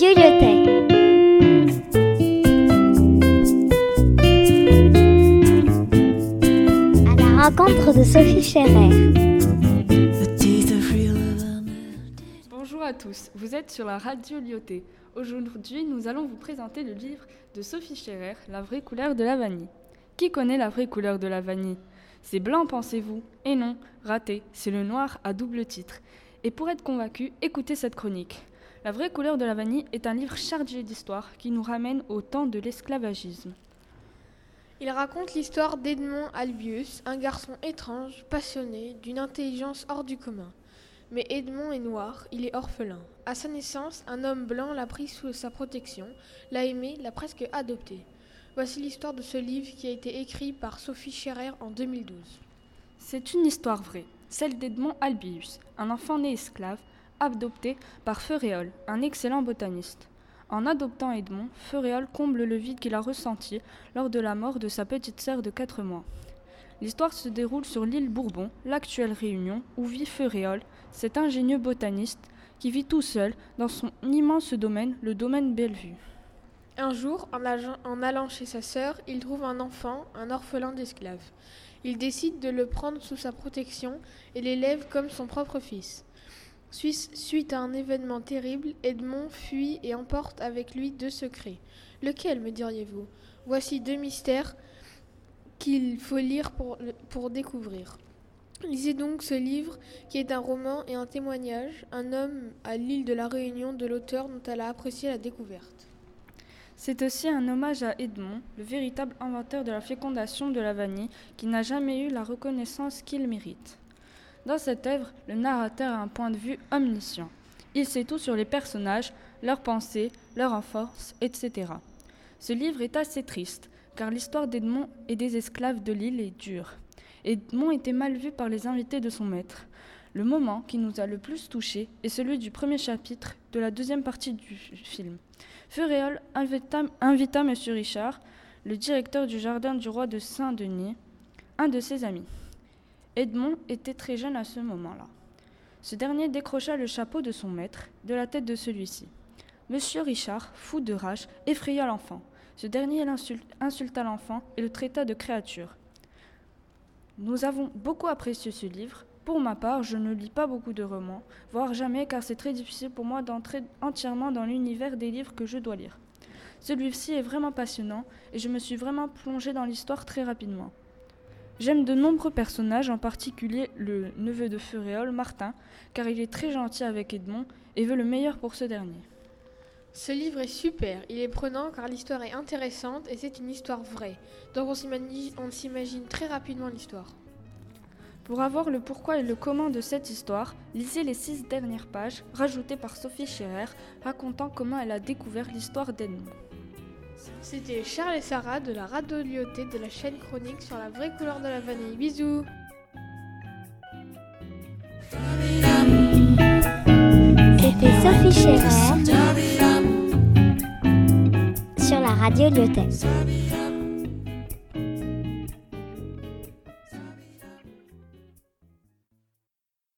Radio Lyotet. À la rencontre de Sophie Scherer. Bonjour à tous, vous êtes sur la radio Lyoté. Aujourd'hui, nous allons vous présenter le livre de Sophie Scherer, La vraie couleur de la vanille. Qui connaît la vraie couleur de la vanille? C'est blanc, pensez-vous? Et non, raté, c'est le noir à double titre. Et pour être convaincu, écoutez cette chronique. La vraie couleur de la vanille est un livre chargé d'histoire qui nous ramène au temps de l'esclavagisme. Il raconte l'histoire d'Edmond Albius, un garçon étrange, passionné, d'une intelligence hors du commun. Mais Edmond est noir, il est orphelin. À sa naissance, un homme blanc l'a pris sous sa protection, l'a aimé, l'a presque adopté. Voici l'histoire de ce livre qui a été écrit par Sophie Scherer en 2012. C'est une histoire vraie, celle d'Edmond Albius, un enfant né esclave, adopté par Féréol, un excellent botaniste. En adoptant Edmond, Féréol comble le vide qu'il a ressenti lors de la mort de sa petite sœur de 4 mois. L'histoire se déroule sur l'île Bourbon, l'actuelle Réunion, où vit Féréol, cet ingénieux botaniste qui vit tout seul dans son immense domaine, le domaine Bellevue. Un jour, en, allant- en allant chez sa sœur, il trouve un enfant, un orphelin d'esclaves. Il décide de le prendre sous sa protection et l'élève comme son propre fils. Suite à un événement terrible, Edmond fuit et emporte avec lui deux secrets. Lequel, me diriez-vous? Voici deux mystères qu'il faut lire pour découvrir. Lisez donc ce livre qui est un roman et un témoignage, un homme à l'île de la Réunion de l'auteur dont elle a apprécié la découverte. C'est aussi un hommage à Edmond, le véritable inventeur de la fécondation de la vanille, qui n'a jamais eu la reconnaissance qu'il mérite. Dans cette œuvre, le narrateur a un point de vue omniscient. Il sait tout sur les personnages, leurs pensées, leur enfance, etc. Ce livre est assez triste, car l'histoire d'Edmond et des esclaves de l'île est dure. Edmond était mal vu par les invités de son maître. Le moment qui nous a le plus touché est celui du premier chapitre de la deuxième partie du film. Féréol invita, invita M. Richard, le directeur du jardin du roi de Saint-Denis, un de ses amis. Edmond était très jeune à ce moment-là. Ce dernier décrocha le chapeau de son maître de la tête de celui-ci. Monsieur Richard, fou de rage, effraya l'enfant. Ce dernier insulta l'enfant et le traita de créature. Nous avons beaucoup apprécié ce livre. Pour ma part, je ne lis pas beaucoup de romans, voire jamais, car c'est très difficile pour moi d'entrer entièrement dans l'univers des livres que je dois lire. Celui-ci est vraiment passionnant et je me suis vraiment plongée dans l'histoire très rapidement. J'aime de nombreux personnages, en particulier le neveu de Féréol, Martin, car il est très gentil avec Edmond et veut le meilleur pour ce dernier. Ce livre est super, il est prenant car l'histoire est intéressante et c'est une histoire vraie. Donc on s'imagine, on s'imagine très rapidement l'histoire. Pour avoir le pourquoi et le comment de cette histoire, lisez les six dernières pages rajoutées par Sophie Scherer racontant comment elle a découvert l'histoire d'Edmond. C'était Charles et Sarah de la radio Lyoté de la chaîne chronique sur la vraie couleur de la vanille. Bisous C'était Sophie Scherer sur la radio Lyotet.